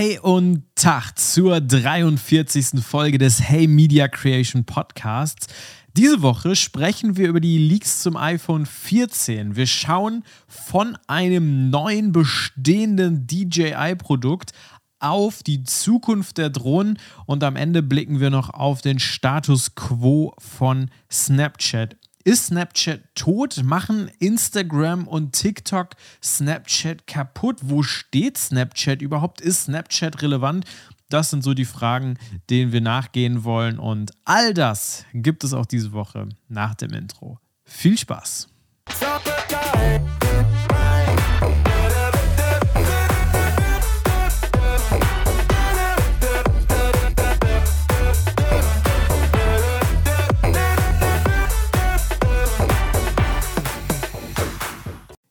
Hey und Tag zur 43. Folge des Hey Media Creation Podcasts. Diese Woche sprechen wir über die Leaks zum iPhone 14. Wir schauen von einem neuen bestehenden DJI-Produkt auf die Zukunft der Drohnen und am Ende blicken wir noch auf den Status quo von Snapchat. Ist Snapchat tot? Machen Instagram und TikTok Snapchat kaputt? Wo steht Snapchat überhaupt? Ist Snapchat relevant? Das sind so die Fragen, denen wir nachgehen wollen. Und all das gibt es auch diese Woche nach dem Intro. Viel Spaß!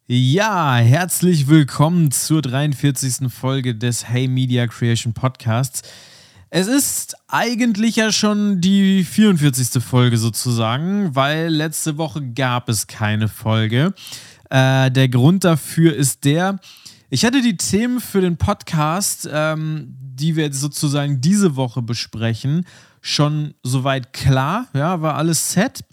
Ja, herzlich willkommen zur 43. Folge des Hey Media Creation Podcasts. Es ist eigentlich ja schon die 44. Folge sozusagen, weil letzte Woche gab es keine Folge. Äh, der Grund dafür ist der, ich hatte die Themen für den Podcast, ähm, die wir jetzt sozusagen diese Woche besprechen, schon soweit klar. Ja, war alles set.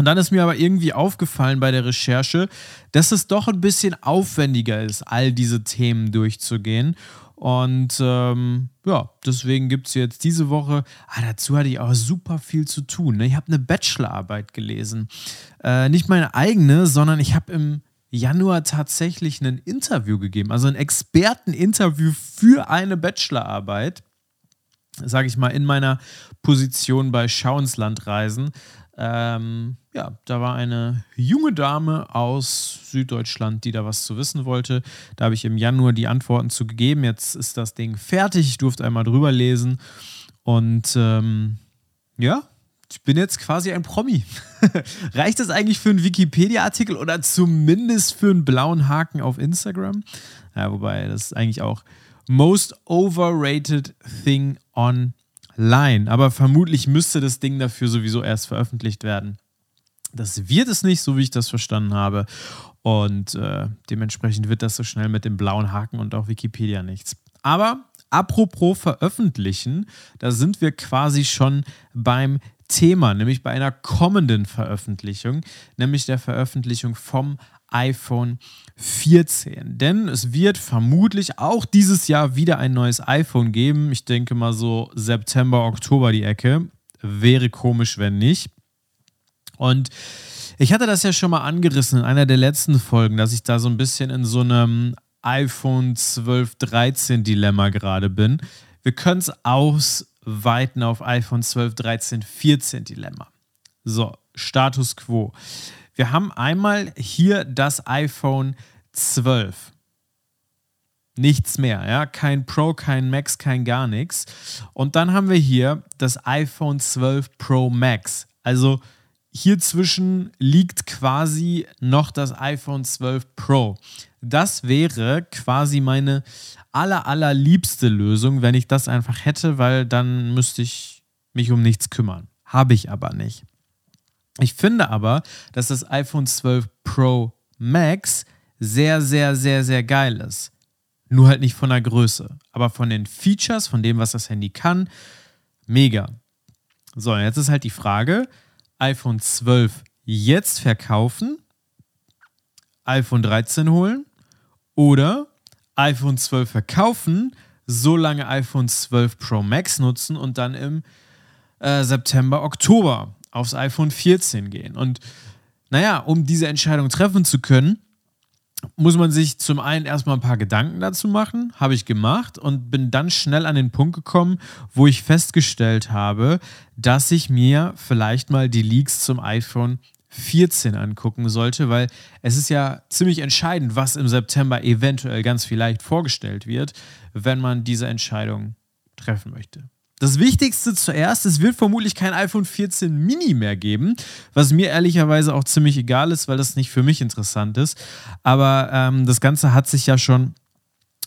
Und dann ist mir aber irgendwie aufgefallen bei der Recherche, dass es doch ein bisschen aufwendiger ist, all diese Themen durchzugehen. Und ähm, ja, deswegen gibt es jetzt diese Woche, ah, dazu hatte ich auch super viel zu tun. Ne? Ich habe eine Bachelorarbeit gelesen. Äh, nicht meine eigene, sondern ich habe im Januar tatsächlich ein Interview gegeben, also ein Experteninterview für eine Bachelorarbeit, sage ich mal, in meiner Position bei Schauenslandreisen. Ähm, ja, da war eine junge Dame aus Süddeutschland, die da was zu wissen wollte. Da habe ich im Januar die Antworten zu gegeben. Jetzt ist das Ding fertig. Ich durfte einmal drüber lesen. Und ähm, ja, ich bin jetzt quasi ein Promi. Reicht das eigentlich für einen Wikipedia-Artikel oder zumindest für einen blauen Haken auf Instagram? Ja, wobei, das ist eigentlich auch most overrated thing on Line. Aber vermutlich müsste das Ding dafür sowieso erst veröffentlicht werden. Das wird es nicht, so wie ich das verstanden habe. Und äh, dementsprechend wird das so schnell mit dem blauen Haken und auch Wikipedia nichts. Aber apropos veröffentlichen, da sind wir quasi schon beim Thema, nämlich bei einer kommenden Veröffentlichung, nämlich der Veröffentlichung vom iPhone 14. Denn es wird vermutlich auch dieses Jahr wieder ein neues iPhone geben. Ich denke mal so September, Oktober die Ecke. Wäre komisch, wenn nicht. Und ich hatte das ja schon mal angerissen in einer der letzten Folgen, dass ich da so ein bisschen in so einem iPhone 12, 13 Dilemma gerade bin. Wir können es ausweiten auf iPhone 12, 13, 14 Dilemma. So, Status quo. Wir haben einmal hier das iPhone 12. Nichts mehr, ja, kein Pro, kein Max, kein gar nichts. Und dann haben wir hier das iPhone 12 Pro Max. Also hier zwischen liegt quasi noch das iPhone 12 Pro. Das wäre quasi meine aller, allerliebste Lösung, wenn ich das einfach hätte, weil dann müsste ich mich um nichts kümmern. Habe ich aber nicht. Ich finde aber, dass das iPhone 12 Pro Max sehr, sehr, sehr, sehr geil ist. Nur halt nicht von der Größe. Aber von den Features, von dem, was das Handy kann, mega. So, jetzt ist halt die Frage: iPhone 12 jetzt verkaufen, iPhone 13 holen oder iPhone 12 verkaufen, so lange iPhone 12 Pro Max nutzen und dann im äh, September, Oktober aufs iPhone 14 gehen. Und naja, um diese Entscheidung treffen zu können, muss man sich zum einen erstmal ein paar Gedanken dazu machen, habe ich gemacht und bin dann schnell an den Punkt gekommen, wo ich festgestellt habe, dass ich mir vielleicht mal die Leaks zum iPhone 14 angucken sollte, weil es ist ja ziemlich entscheidend, was im September eventuell ganz vielleicht vorgestellt wird, wenn man diese Entscheidung treffen möchte. Das Wichtigste zuerst, es wird vermutlich kein iPhone 14 Mini mehr geben, was mir ehrlicherweise auch ziemlich egal ist, weil das nicht für mich interessant ist. Aber ähm, das Ganze hat sich ja schon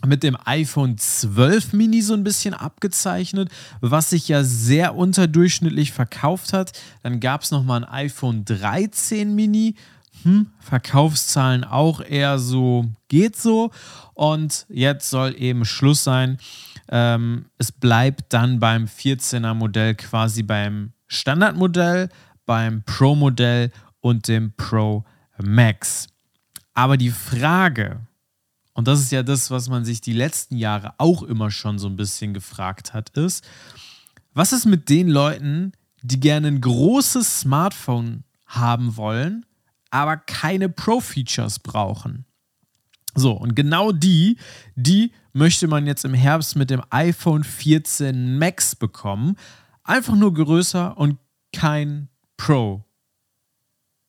mit dem iPhone 12 Mini so ein bisschen abgezeichnet, was sich ja sehr unterdurchschnittlich verkauft hat. Dann gab es nochmal ein iPhone 13 Mini. Hm, Verkaufszahlen auch eher so, geht so. Und jetzt soll eben Schluss sein Ähm, es bleibt dann beim 14er Modell quasi beim Standardmodell, beim Pro-Modell und dem Pro Max. Aber die Frage, und das ist ja das, was man sich die letzten Jahre auch immer schon so ein bisschen gefragt hat, ist, was ist mit den Leuten, die gerne ein großes Smartphone haben wollen, aber keine Pro-Features brauchen? So, und genau die, die möchte man jetzt im Herbst mit dem iPhone 14 Max bekommen. Einfach nur größer und kein Pro.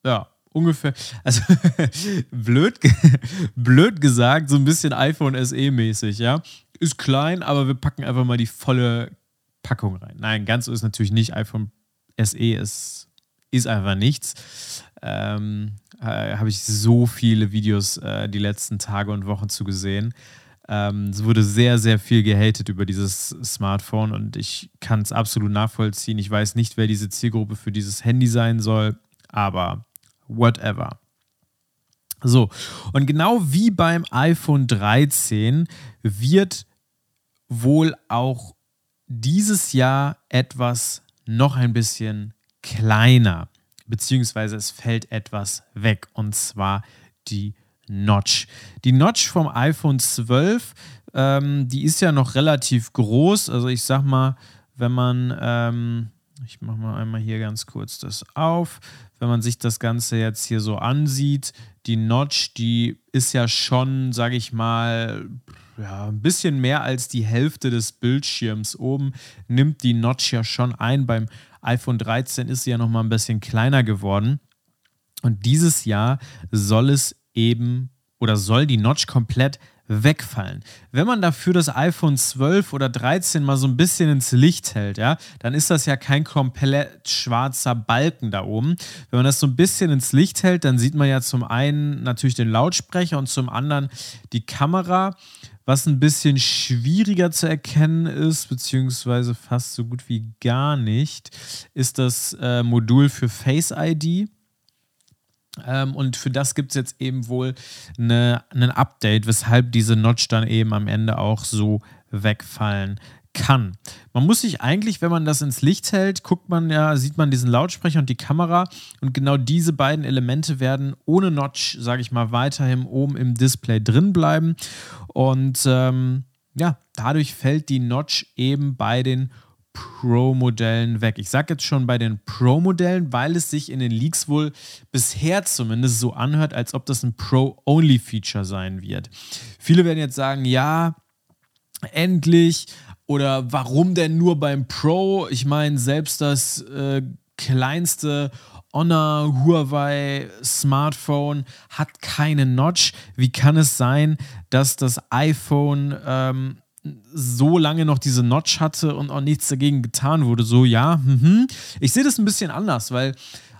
Ja, ungefähr, also blöd, blöd gesagt, so ein bisschen iPhone SE-mäßig, ja. Ist klein, aber wir packen einfach mal die volle Packung rein. Nein, ganz so ist natürlich nicht. iPhone SE ist, ist einfach nichts. Ähm, äh, Habe ich so viele Videos äh, die letzten Tage und Wochen zugesehen. Ähm, es wurde sehr, sehr viel gehatet über dieses Smartphone und ich kann es absolut nachvollziehen. Ich weiß nicht, wer diese Zielgruppe für dieses Handy sein soll, aber whatever. So, und genau wie beim iPhone 13 wird wohl auch dieses Jahr etwas noch ein bisschen kleiner, beziehungsweise es fällt etwas weg, und zwar die Notch. Die Notch vom iPhone 12, ähm, die ist ja noch relativ groß, also ich sag mal, wenn man, ähm, ich mache mal einmal hier ganz kurz das auf, wenn man sich das Ganze jetzt hier so ansieht, die Notch, die ist ja schon, sage ich mal, ja, ein bisschen mehr als die Hälfte des Bildschirms oben nimmt die Notch ja schon ein. Beim iPhone 13 ist sie ja noch mal ein bisschen kleiner geworden. Und dieses Jahr soll es eben oder soll die Notch komplett wegfallen. Wenn man dafür das iPhone 12 oder 13 mal so ein bisschen ins Licht hält, ja, dann ist das ja kein komplett schwarzer Balken da oben. Wenn man das so ein bisschen ins Licht hält, dann sieht man ja zum einen natürlich den Lautsprecher und zum anderen die Kamera. Was ein bisschen schwieriger zu erkennen ist, beziehungsweise fast so gut wie gar nicht, ist das äh, Modul für Face ID. Ähm, und für das gibt es jetzt eben wohl eine, ein Update, weshalb diese Notch dann eben am Ende auch so wegfallen kann. Man muss sich eigentlich, wenn man das ins Licht hält, guckt man ja, sieht man diesen Lautsprecher und die Kamera und genau diese beiden Elemente werden ohne Notch, sage ich mal, weiterhin oben im Display drin bleiben und ähm, ja, dadurch fällt die Notch eben bei den Pro-Modellen weg. Ich sage jetzt schon bei den Pro-Modellen, weil es sich in den Leaks wohl bisher zumindest so anhört, als ob das ein Pro-Only-Feature sein wird. Viele werden jetzt sagen, ja, endlich. Oder warum denn nur beim Pro? Ich meine, selbst das äh, kleinste Honor Huawei Smartphone hat keine Notch. Wie kann es sein, dass das iPhone ähm, so lange noch diese Notch hatte und auch nichts dagegen getan wurde. So, ja, mhm. ich sehe das ein bisschen anders, weil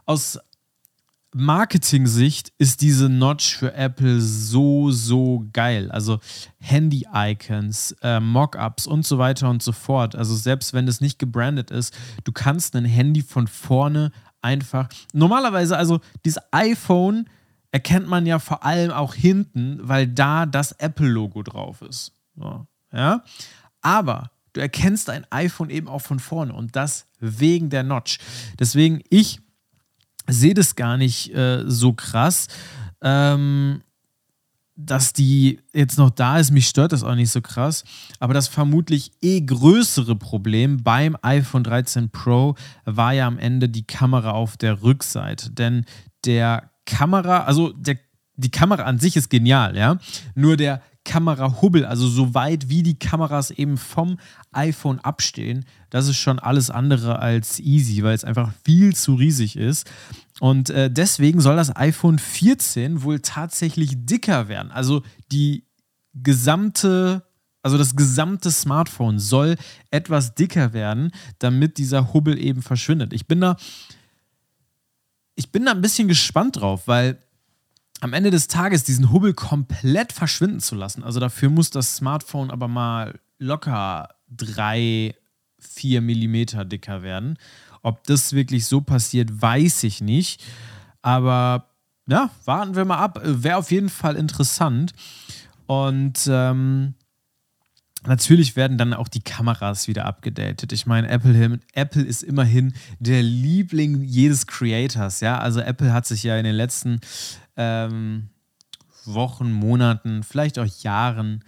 aus Marketing-Sicht ist diese Notch für Apple so, so geil. Also Handy-Icons, äh, Mockups und so weiter und so fort. Also selbst wenn es nicht gebrandet ist, du kannst ein Handy von vorne einfach. Normalerweise, also dieses iPhone erkennt man ja vor allem auch hinten, weil da das Apple-Logo drauf ist. So ja. Aber du erkennst ein iPhone eben auch von vorne und das wegen der Notch. Deswegen, ich sehe das gar nicht äh, so krass. Ähm, dass die jetzt noch da ist, mich stört das auch nicht so krass. Aber das vermutlich eh größere Problem beim iPhone 13 Pro war ja am Ende die Kamera auf der Rückseite. Denn der Kamera, also der, die Kamera an sich ist genial, ja. Nur der Kamerahubbel, also so weit wie die Kameras eben vom iPhone abstehen, das ist schon alles andere als easy, weil es einfach viel zu riesig ist. Und äh, deswegen soll das iPhone 14 wohl tatsächlich dicker werden. Also die gesamte, also das gesamte Smartphone soll etwas dicker werden, damit dieser Hubbel eben verschwindet. Ich bin da, ich bin da ein bisschen gespannt drauf, weil am Ende des Tages diesen Hubbel komplett verschwinden zu lassen. Also dafür muss das Smartphone aber mal locker drei, vier Millimeter dicker werden. Ob das wirklich so passiert, weiß ich nicht. Aber ja, warten wir mal ab. Wäre auf jeden Fall interessant. Und ähm, Natürlich werden dann auch die Kameras wieder abgedatet. Ich meine, Apple, Apple ist immerhin der Liebling jedes Creators, ja. Also Apple hat sich ja in den letzten ähm, Wochen, Monaten, vielleicht auch Jahren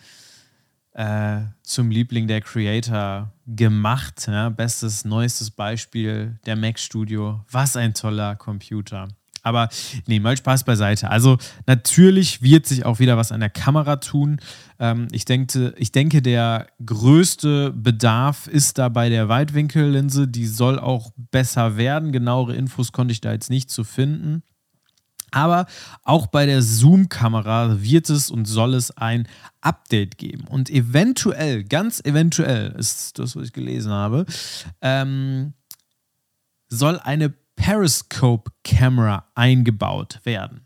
äh, zum Liebling der Creator gemacht. Ja? Bestes, neuestes Beispiel, der Mac Studio. Was ein toller Computer. Aber nee, mal Spaß beiseite. Also natürlich wird sich auch wieder was an der Kamera tun. Ähm, ich, denke, ich denke, der größte Bedarf ist da bei der Weitwinkellinse. Die soll auch besser werden. Genauere Infos konnte ich da jetzt nicht zu finden. Aber auch bei der Zoom-Kamera wird es und soll es ein Update geben. Und eventuell, ganz eventuell, ist das, was ich gelesen habe, ähm, soll eine Periscope-Kamera eingebaut werden.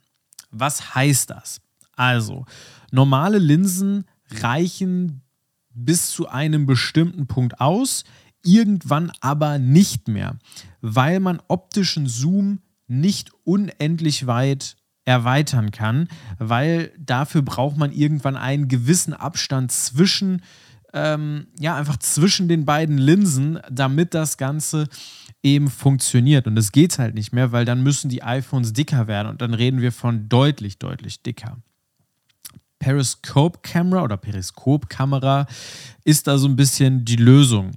Was heißt das? Also, normale Linsen reichen bis zu einem bestimmten Punkt aus, irgendwann aber nicht mehr, weil man optischen Zoom nicht unendlich weit erweitern kann, weil dafür braucht man irgendwann einen gewissen Abstand zwischen, ähm, ja, einfach zwischen den beiden Linsen, damit das Ganze eben funktioniert. Und es geht halt nicht mehr, weil dann müssen die iPhones dicker werden und dann reden wir von deutlich, deutlich dicker. Periscope-Kamera oder Periskop-Kamera ist da so ein bisschen die Lösung.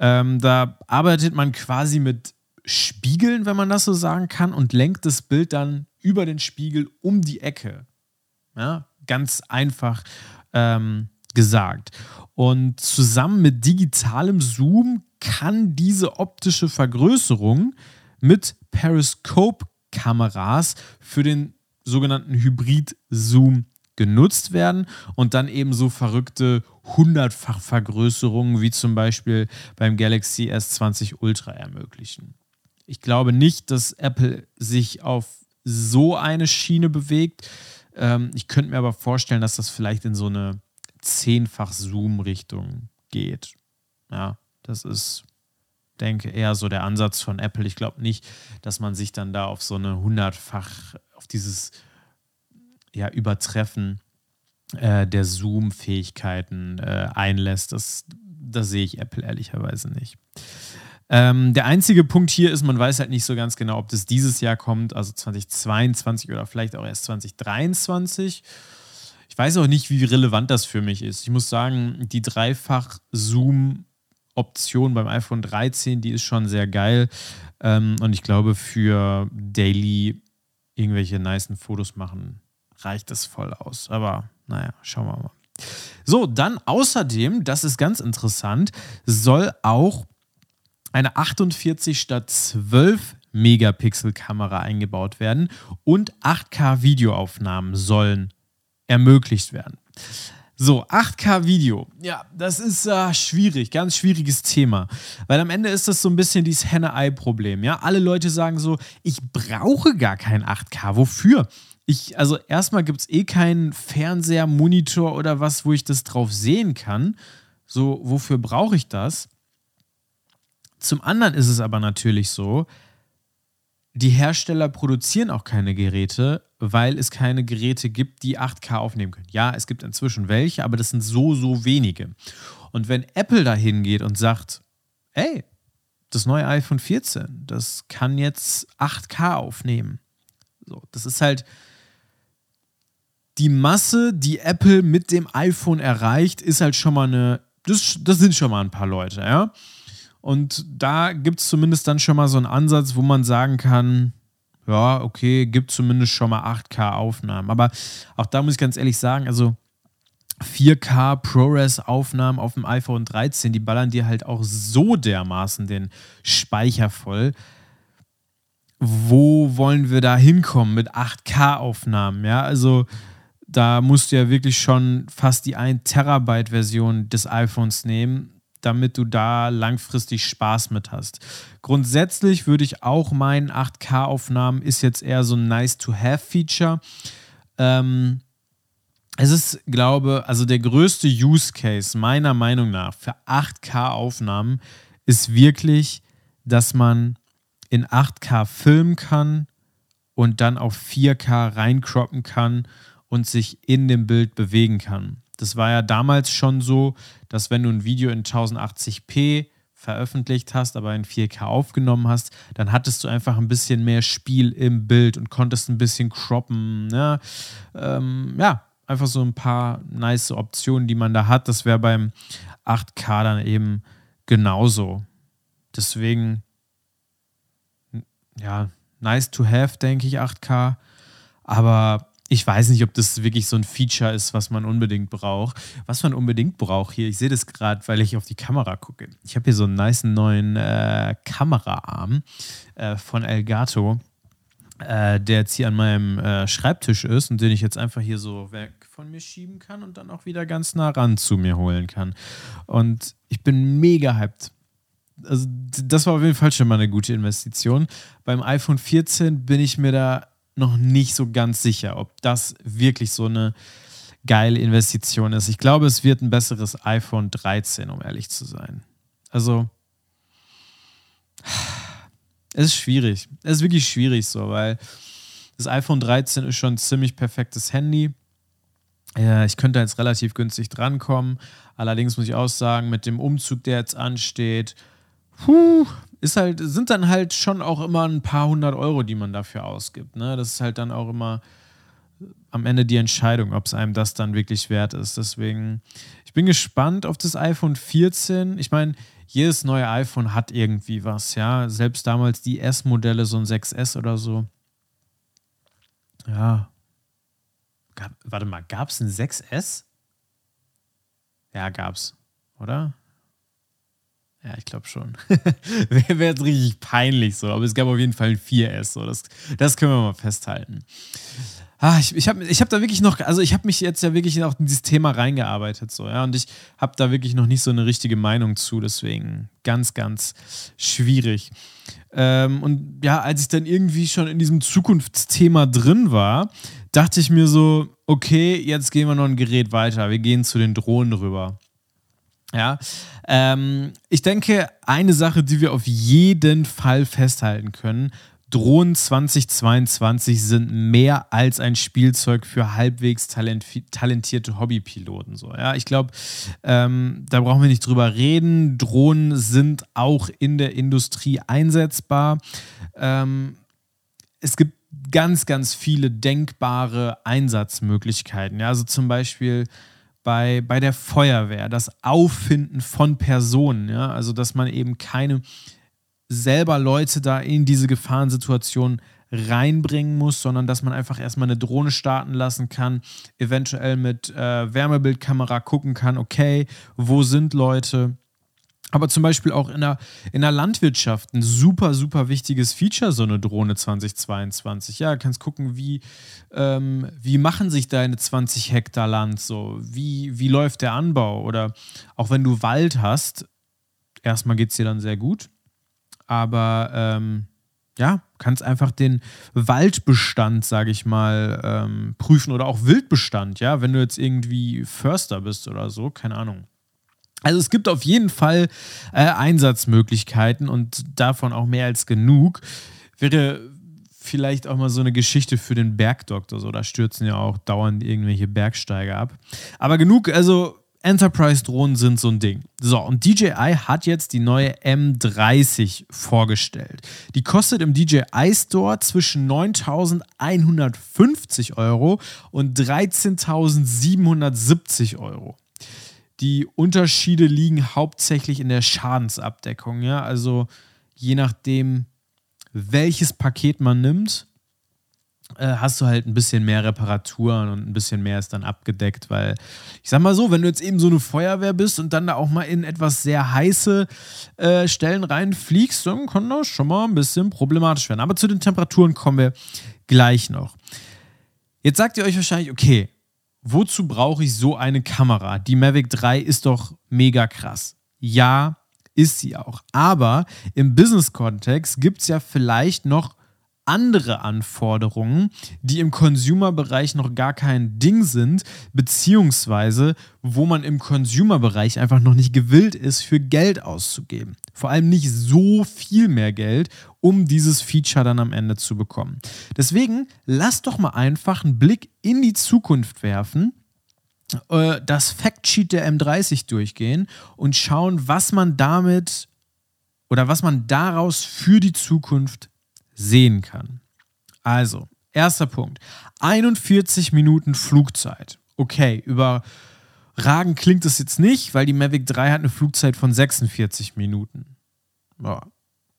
Ähm, da arbeitet man quasi mit Spiegeln, wenn man das so sagen kann, und lenkt das Bild dann über den Spiegel um die Ecke. Ja, ganz einfach ähm, gesagt. Und zusammen mit digitalem Zoom kann diese optische Vergrößerung mit Periscope-Kameras für den sogenannten Hybrid-Zoom genutzt werden und dann eben so verrückte hundertfach Vergrößerungen wie zum Beispiel beim Galaxy S20 Ultra ermöglichen. Ich glaube nicht, dass Apple sich auf so eine Schiene bewegt. Ähm, ich könnte mir aber vorstellen, dass das vielleicht in so eine zehnfach Zoom-Richtung geht. Ja, das ist, denke eher so der Ansatz von Apple. Ich glaube nicht, dass man sich dann da auf so eine hundertfach, auf dieses ja, Übertreffen äh, der Zoom-Fähigkeiten äh, einlässt. Das, das sehe ich Apple ehrlicherweise nicht. Ähm, der einzige Punkt hier ist, man weiß halt nicht so ganz genau, ob das dieses Jahr kommt, also 2022 oder vielleicht auch erst 2023. Ich weiß auch nicht, wie relevant das für mich ist. Ich muss sagen, die Dreifach-Zoom-Option beim iPhone 13, die ist schon sehr geil. Ähm, und ich glaube, für Daily irgendwelche niceen Fotos machen, reicht das voll aus. Aber naja, schauen wir mal. So, dann außerdem, das ist ganz interessant, soll auch eine 48 statt 12 Megapixel Kamera eingebaut werden und 8K Videoaufnahmen sollen ermöglicht werden. So, 8K Video. Ja, das ist äh, schwierig, ganz schwieriges Thema. Weil am Ende ist das so ein bisschen dieses Henne-Ei-Problem. Ja, alle Leute sagen so, ich brauche gar kein 8K. Wofür? Ich, also erstmal gibt es eh keinen Fernseher, Monitor oder was, wo ich das drauf sehen kann. So, wofür brauche ich das? Zum anderen ist es aber natürlich so, die Hersteller produzieren auch keine Geräte, weil es keine Geräte gibt, die 8K aufnehmen können. Ja, es gibt inzwischen welche, aber das sind so, so wenige. Und wenn Apple da hingeht und sagt, ey, das neue iPhone 14, das kann jetzt 8K aufnehmen. So, das ist halt die Masse, die Apple mit dem iPhone erreicht, ist halt schon mal eine, das, das sind schon mal ein paar Leute, ja. Und da gibt es zumindest dann schon mal so einen Ansatz, wo man sagen kann, ja, okay, gibt zumindest schon mal 8K-Aufnahmen. Aber auch da muss ich ganz ehrlich sagen, also 4K ProRes-Aufnahmen auf dem iPhone 13, die ballern dir halt auch so dermaßen den Speicher voll. Wo wollen wir da hinkommen mit 8K-Aufnahmen? Ja, also da musst du ja wirklich schon fast die 1 Terabyte-Version des iPhones nehmen damit du da langfristig Spaß mit hast. Grundsätzlich würde ich auch meinen, 8K-Aufnahmen ist jetzt eher so ein Nice-to-Have-Feature. Ähm, es ist, glaube also der größte Use Case meiner Meinung nach für 8K-Aufnahmen ist wirklich, dass man in 8K filmen kann und dann auf 4K reinkroppen kann und sich in dem Bild bewegen kann. Das war ja damals schon so, dass wenn du ein Video in 1080p veröffentlicht hast, aber in 4K aufgenommen hast, dann hattest du einfach ein bisschen mehr Spiel im Bild und konntest ein bisschen croppen. Ne? Ähm, ja, einfach so ein paar nice Optionen, die man da hat. Das wäre beim 8K dann eben genauso. Deswegen, ja, nice to have, denke ich, 8K. Aber ich weiß nicht, ob das wirklich so ein Feature ist, was man unbedingt braucht. Was man unbedingt braucht hier, ich sehe das gerade, weil ich auf die Kamera gucke. Ich habe hier so einen nice neuen äh, Kameraarm äh, von Elgato, äh, der jetzt hier an meinem äh, Schreibtisch ist und den ich jetzt einfach hier so weg von mir schieben kann und dann auch wieder ganz nah ran zu mir holen kann. Und ich bin mega hyped. Also, das war auf jeden Fall schon mal eine gute Investition. Beim iPhone 14 bin ich mir da noch nicht so ganz sicher, ob das wirklich so eine geile Investition ist. Ich glaube, es wird ein besseres iPhone 13, um ehrlich zu sein. Also, es ist schwierig. Es ist wirklich schwierig so, weil das iPhone 13 ist schon ein ziemlich perfektes Handy. ich könnte jetzt relativ günstig drankommen. Allerdings muss ich auch sagen, mit dem Umzug, der jetzt ansteht, puh, ist halt, sind dann halt schon auch immer ein paar hundert Euro, die man dafür ausgibt. Ne? Das ist halt dann auch immer am Ende die Entscheidung, ob es einem das dann wirklich wert ist. Deswegen, ich bin gespannt auf das iPhone 14. Ich meine, jedes neue iPhone hat irgendwie was, ja. Selbst damals die S-Modelle, so ein 6S oder so. Ja. Gab, warte mal, gab es ein 6S? Ja, gab's, oder? Ja, ich glaube schon. Wäre wär jetzt richtig peinlich so, aber es gab auf jeden Fall ein 4S. So. Das, das können wir mal festhalten. Ah, ich ich habe ich hab da wirklich noch, also ich habe mich jetzt ja wirklich auch in dieses Thema reingearbeitet, so, ja, und ich habe da wirklich noch nicht so eine richtige Meinung zu, deswegen ganz, ganz schwierig. Ähm, und ja, als ich dann irgendwie schon in diesem Zukunftsthema drin war, dachte ich mir so, okay, jetzt gehen wir noch ein Gerät weiter, wir gehen zu den Drohnen rüber. Ja, ähm, ich denke, eine Sache, die wir auf jeden Fall festhalten können, Drohnen 2022 sind mehr als ein Spielzeug für halbwegs talentierte Hobbypiloten. So, ja, ich glaube, ähm, da brauchen wir nicht drüber reden. Drohnen sind auch in der Industrie einsetzbar. Ähm, es gibt ganz, ganz viele denkbare Einsatzmöglichkeiten. Ja, also zum Beispiel bei, bei der Feuerwehr, das Auffinden von Personen, ja, also dass man eben keine selber Leute da in diese Gefahrensituation reinbringen muss, sondern dass man einfach erstmal eine Drohne starten lassen kann, eventuell mit äh, Wärmebildkamera gucken kann, okay, wo sind Leute, aber zum Beispiel auch in der, in der Landwirtschaft ein super, super wichtiges Feature, so eine Drohne 2022. Ja, kannst gucken, wie, ähm, wie machen sich deine 20 Hektar Land so? Wie, wie läuft der Anbau? Oder auch wenn du Wald hast, erstmal geht es dir dann sehr gut. Aber ähm, ja, kannst einfach den Waldbestand, sage ich mal, ähm, prüfen oder auch Wildbestand, ja, wenn du jetzt irgendwie Förster bist oder so, keine Ahnung. Also es gibt auf jeden Fall äh, Einsatzmöglichkeiten und davon auch mehr als genug. Wäre vielleicht auch mal so eine Geschichte für den Bergdoktor. So, da stürzen ja auch dauernd irgendwelche Bergsteiger ab. Aber genug, also Enterprise-Drohnen sind so ein Ding. So, und DJI hat jetzt die neue M30 vorgestellt. Die kostet im DJI Store zwischen 9.150 Euro und 13.770 Euro. Die Unterschiede liegen hauptsächlich in der Schadensabdeckung. Ja? Also je nachdem, welches Paket man nimmt, äh, hast du halt ein bisschen mehr Reparaturen und ein bisschen mehr ist dann abgedeckt, weil ich sag mal so, wenn du jetzt eben so eine Feuerwehr bist und dann da auch mal in etwas sehr heiße äh, Stellen reinfliegst, dann kann das schon mal ein bisschen problematisch werden. Aber zu den Temperaturen kommen wir gleich noch. Jetzt sagt ihr euch wahrscheinlich, okay, wozu brauche ich so eine Kamera? Die Mavic 3 ist doch mega krass. Ja, ist sie auch. Aber im Business-Kontext gibt es ja vielleicht noch andere Anforderungen, die im Consumer-Bereich noch gar kein Ding sind, beziehungsweise wo man im Consumer-Bereich einfach noch nicht gewillt ist, für Geld auszugeben. Vor allem nicht so viel mehr Geld, um dieses Feature dann am Ende zu bekommen. Deswegen lass doch mal einfach einen Blick in die Zukunft werfen äh, das Factsheet der M30 durchgehen und schauen, was man damit oder was man daraus für die Zukunft sehen kann. Also, erster Punkt. 41 Minuten Flugzeit. Okay, überragend klingt es jetzt nicht, weil die Mavic 3 hat eine Flugzeit von 46 Minuten. Ja.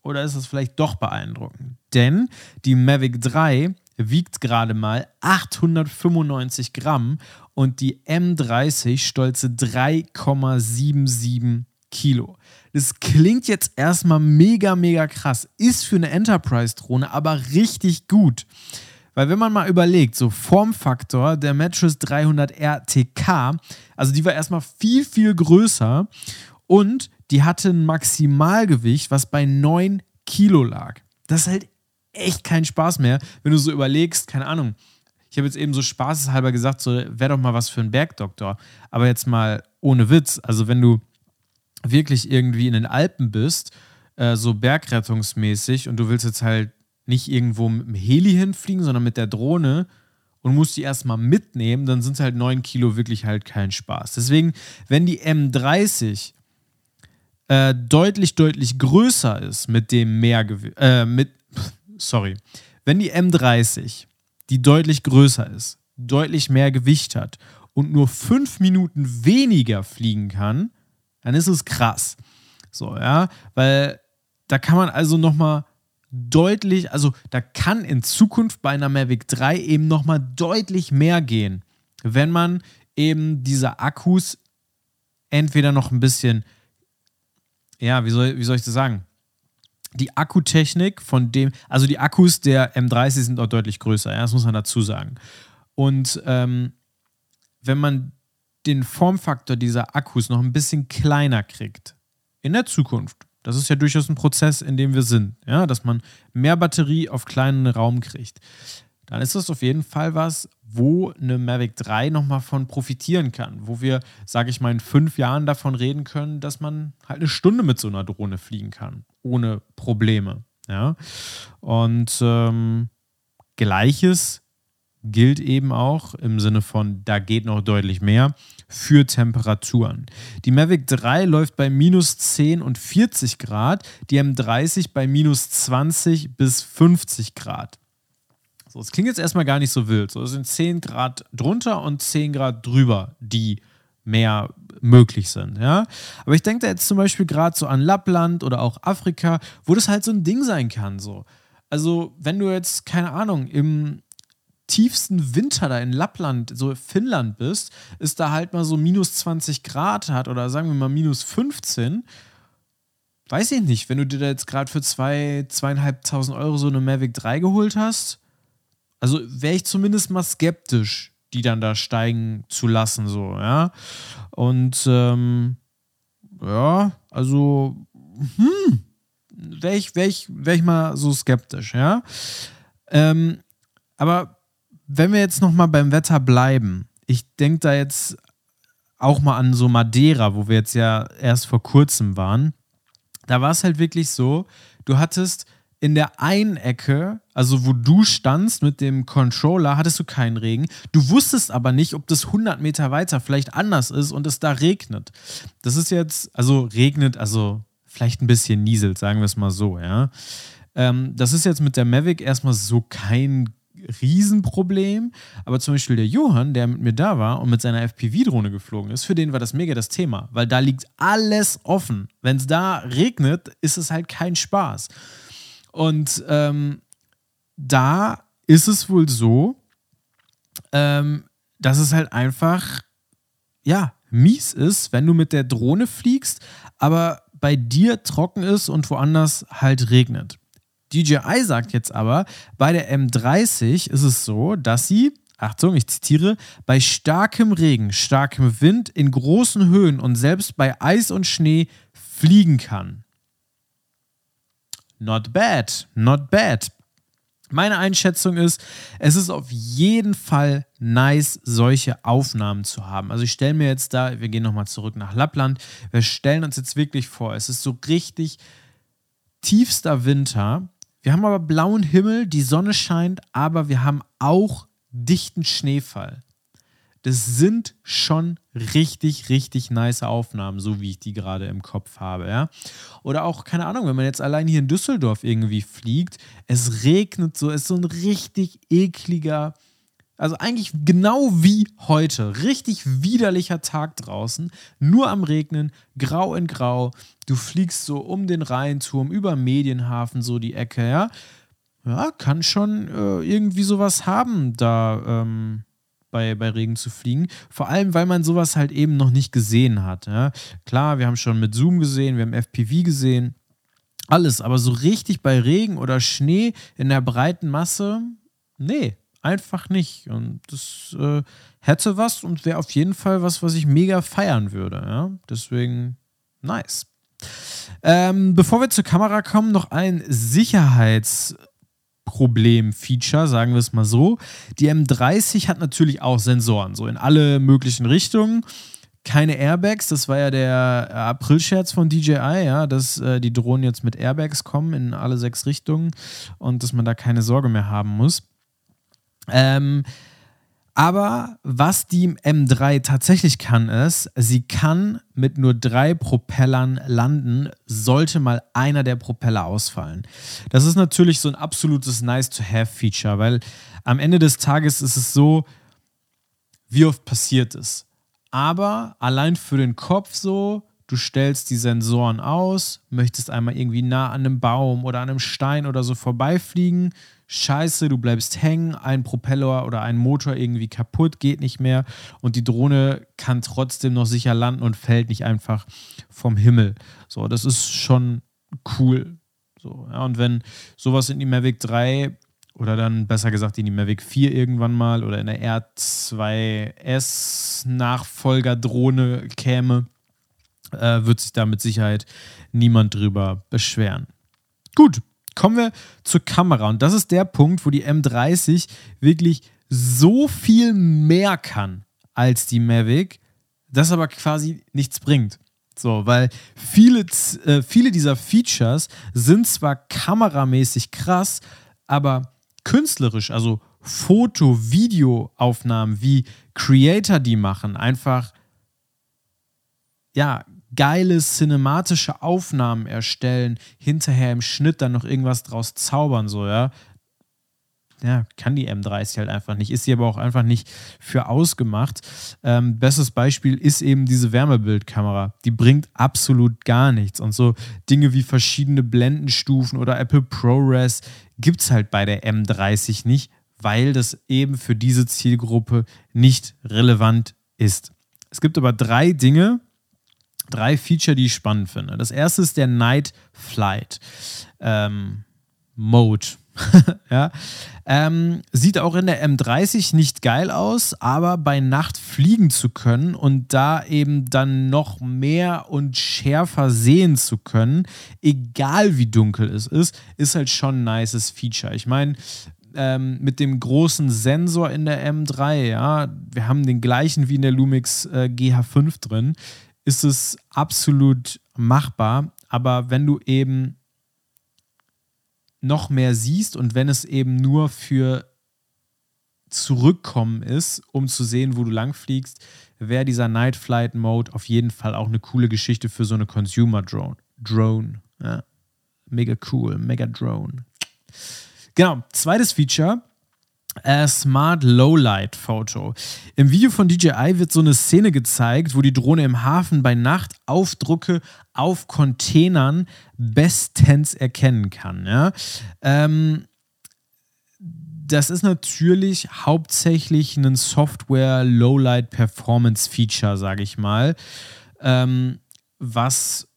Oder ist es vielleicht doch beeindruckend? Denn die Mavic 3 wiegt gerade mal 895 Gramm und die M30 stolze 3,77 Kilo. Das klingt jetzt erstmal mega, mega krass. Ist für eine Enterprise-Drohne aber richtig gut. Weil wenn man mal überlegt, so Formfaktor der Mattress 300 RTK, also die war erstmal viel, viel größer und die hatte ein Maximalgewicht, was bei 9 Kilo lag. Das ist halt echt kein Spaß mehr, wenn du so überlegst, keine Ahnung. Ich habe jetzt eben so spaßeshalber gesagt, so wäre doch mal was für ein Bergdoktor. Aber jetzt mal ohne Witz, also wenn du wirklich irgendwie in den Alpen bist, äh, so bergrettungsmäßig und du willst jetzt halt nicht irgendwo mit dem Heli hinfliegen, sondern mit der Drohne und musst die erstmal mitnehmen, dann sind halt 9 Kilo wirklich halt kein Spaß. Deswegen, wenn die M30 äh, deutlich, deutlich größer ist mit dem Mehrgewicht, äh, mit, sorry, wenn die M30, die deutlich größer ist, deutlich mehr Gewicht hat und nur fünf Minuten weniger fliegen kann, dann ist es krass. So, ja, weil da kann man also nochmal deutlich, also da kann in Zukunft bei einer Mavic 3 eben nochmal deutlich mehr gehen, wenn man eben diese Akkus entweder noch ein bisschen ja, wie soll, wie soll ich das sagen? Die Akkutechnik von dem, also die Akkus der M30 sind auch deutlich größer, ja, das muss man dazu sagen. Und ähm, wenn man den Formfaktor dieser Akkus noch ein bisschen kleiner kriegt, in der Zukunft, das ist ja durchaus ein Prozess, in dem wir sind, ja, dass man mehr Batterie auf kleinen Raum kriegt, dann ist das auf jeden Fall was, wo eine Mavic 3 nochmal von profitieren kann, wo wir, sage ich mal, in fünf Jahren davon reden können, dass man halt eine Stunde mit so einer Drohne fliegen kann, ohne Probleme. Ja? Und ähm, gleiches gilt eben auch im Sinne von, da geht noch deutlich mehr für Temperaturen. Die Mavic 3 läuft bei minus 10 und 40 Grad, die M30 bei minus 20 bis 50 Grad. So, es klingt jetzt erstmal gar nicht so wild. So, es sind 10 Grad drunter und 10 Grad drüber, die mehr möglich sind, ja. Aber ich denke da jetzt zum Beispiel gerade so an Lappland oder auch Afrika, wo das halt so ein Ding sein kann, so. Also, wenn du jetzt, keine Ahnung, im tiefsten Winter da in Lappland, so Finnland bist, ist da halt mal so minus 20 Grad hat oder sagen wir mal minus 15, weiß ich nicht, wenn du dir da jetzt gerade für zwei, zweieinhalbtausend Euro so eine Mavic 3 geholt hast, also wäre ich zumindest mal skeptisch, die dann da steigen zu lassen, so, ja. Und ähm, ja, also, hm, wäre ich, wär ich, wär ich mal so skeptisch, ja. Ähm, aber wenn wir jetzt nochmal beim Wetter bleiben, ich denke da jetzt auch mal an so Madeira, wo wir jetzt ja erst vor kurzem waren. Da war es halt wirklich so, du hattest in der einen Ecke, also wo du standst mit dem Controller, hattest du keinen Regen. Du wusstest aber nicht, ob das 100 Meter weiter vielleicht anders ist und es da regnet. Das ist jetzt, also regnet, also vielleicht ein bisschen nieselt, sagen wir es mal so, ja. Ähm, das ist jetzt mit der Mavic erstmal so kein Riesenproblem. Aber zum Beispiel der Johann, der mit mir da war und mit seiner FPV-Drohne geflogen ist, für den war das mega das Thema, weil da liegt alles offen. Wenn es da regnet, ist es halt kein Spaß. Und ähm, da ist es wohl so, ähm, dass es halt einfach, ja, mies ist, wenn du mit der Drohne fliegst, aber bei dir trocken ist und woanders halt regnet. DJI sagt jetzt aber, bei der M30 ist es so, dass sie, Achtung, ich zitiere, bei starkem Regen, starkem Wind, in großen Höhen und selbst bei Eis und Schnee fliegen kann. Not bad, not bad. Meine Einschätzung ist, es ist auf jeden Fall nice, solche Aufnahmen zu haben. Also ich stelle mir jetzt da, wir gehen nochmal zurück nach Lappland, wir stellen uns jetzt wirklich vor, es ist so richtig tiefster Winter. Wir haben aber blauen Himmel, die Sonne scheint, aber wir haben auch dichten Schneefall. das sind schon richtig, richtig nice Aufnahmen, so wie ich die gerade im Kopf habe, ja. Oder auch, keine Ahnung, wenn man jetzt allein hier in Düsseldorf irgendwie fliegt, es regnet so, es ist so ein richtig ekliger, also eigentlich genau wie heute, richtig widerlicher Tag draußen, nur am Regnen, grau in grau. Du fliegst so um den Rheinturm, über Medienhafen, so die Ecke, ja. Ja, kann schon äh, irgendwie sowas haben, da ähm, bei, bei Regen zu fliegen. Vor allem, weil man sowas halt eben noch nicht gesehen hat. Ja? Klar, wir haben schon mit Zoom gesehen, wir haben FPV gesehen, alles, aber so richtig bei Regen oder Schnee in der breiten Masse, nee, einfach nicht. Und das äh, hätte was und wäre auf jeden Fall was, was ich mega feiern würde. Ja? Deswegen nice. Ähm, bevor wir zur Kamera kommen, noch ein Sicherheits- Problem-Feature, sagen wir es mal so. Die M30 hat natürlich auch Sensoren, so in alle möglichen Richtungen. Keine Airbags, das war ja der April-Scherz von DJI, ja, dass äh, die Drohnen jetzt mit Airbags kommen in alle sechs Richtungen und dass man da keine Sorge mehr haben muss. Ähm, aber was die M3 tatsächlich kann, ist, sie kann mit nur drei Propellern landen, sollte mal einer der Propeller ausfallen. Das ist natürlich so ein absolutes Nice-to-Have-Feature, weil am Ende des Tages ist es so, wie oft passiert es. Aber allein für den Kopf so, du stellst die Sensoren aus, möchtest einmal irgendwie nah an einem Baum oder an einem Stein oder so vorbeifliegen, scheiße, du bleibst hängen, ein Propeller oder ein Motor irgendwie kaputt, geht nicht mehr und die Drohne kann trotzdem noch sicher landen und fällt nicht einfach vom Himmel. So, das ist schon cool. So, ja, und wenn sowas in die Mavic 3 oder dann besser gesagt in die Mavic 4 irgendwann mal oder in der R2S Nachfolgerdrohne käme, äh, wird sich da mit Sicherheit niemand drüber beschweren. Gut, kommen wir zur Kamera. Und das ist der Punkt, wo die M30 wirklich so viel mehr kann als die Mavic, das aber quasi nichts bringt. So, weil viele, äh, viele dieser Features sind zwar kameramäßig krass, aber künstlerisch, also Foto-, Videoaufnahmen, wie Creator die machen, einfach ja, geile cinematische Aufnahmen erstellen, hinterher im Schnitt dann noch irgendwas draus zaubern, so, ja. Ja, kann die M30 halt einfach nicht, ist sie aber auch einfach nicht für ausgemacht. Ähm, bestes Beispiel ist eben diese Wärmebildkamera. Die bringt absolut gar nichts. Und so Dinge wie verschiedene Blendenstufen oder Apple ProRes gibt es halt bei der M30 nicht, weil das eben für diese Zielgruppe nicht relevant ist. Es gibt aber drei Dinge, drei Feature, die ich spannend finde. Das erste ist der Night Flight ähm, Mode. ja. Ähm, sieht auch in der M30 nicht geil aus, aber bei Nacht fliegen zu können und da eben dann noch mehr und schärfer sehen zu können, egal wie dunkel es ist, ist halt schon ein nices Feature. Ich meine, ähm, mit dem großen Sensor in der M3, ja, wir haben den gleichen wie in der Lumix äh, GH5 drin ist es absolut machbar. Aber wenn du eben noch mehr siehst und wenn es eben nur für Zurückkommen ist, um zu sehen, wo du lang fliegst, wäre dieser Night Flight Mode auf jeden Fall auch eine coole Geschichte für so eine Consumer Drone. Drone. Ja. Mega cool, mega Drone. Genau, zweites Feature äh, Smart Lowlight Photo. Im Video von DJI wird so eine Szene gezeigt, wo die Drohne im Hafen bei Nacht Aufdrucke auf Containern bestens erkennen kann. Ja? Ähm, das ist natürlich hauptsächlich ein Software Lowlight Performance Feature, sage ich mal, ähm, was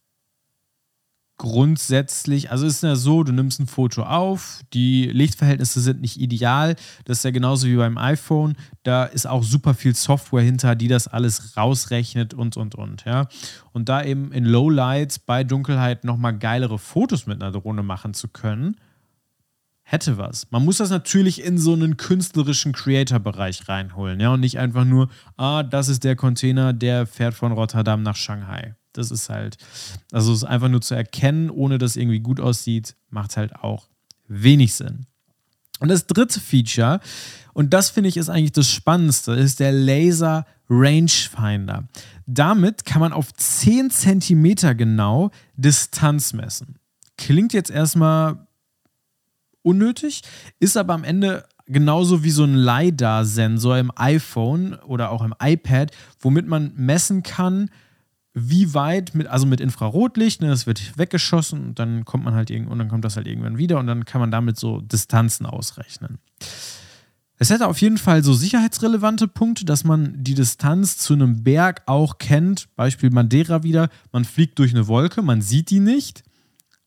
grundsätzlich, also ist ja so, du nimmst ein Foto auf, die Lichtverhältnisse sind nicht ideal, das ist ja genauso wie beim iPhone, da ist auch super viel Software hinter, die das alles rausrechnet und und und, ja. Und da eben in Lowlights bei Dunkelheit nochmal geilere Fotos mit einer Drohne machen zu können, hätte was. Man muss das natürlich in so einen künstlerischen Creator-Bereich reinholen, ja, und nicht einfach nur, ah, das ist der Container, der fährt von Rotterdam nach Shanghai. Das ist halt, also es einfach nur zu erkennen, ohne dass irgendwie gut aussieht, macht halt auch wenig Sinn. Und das dritte Feature, und das finde ich ist eigentlich das Spannendste, ist der Laser Rangefinder. Damit kann man auf 10 cm genau Distanz messen. Klingt jetzt erstmal unnötig, ist aber am Ende genauso wie so ein LiDAR-Sensor im iPhone oder auch im iPad, womit man messen kann, wie weit mit, also mit Infrarotlicht, ne, das wird weggeschossen und dann kommt man halt irgend, und dann kommt das halt irgendwann wieder und dann kann man damit so Distanzen ausrechnen. Es hätte auf jeden Fall so sicherheitsrelevante Punkte, dass man die Distanz zu einem Berg auch kennt. Beispiel Madeira wieder. Man fliegt durch eine Wolke, man sieht die nicht,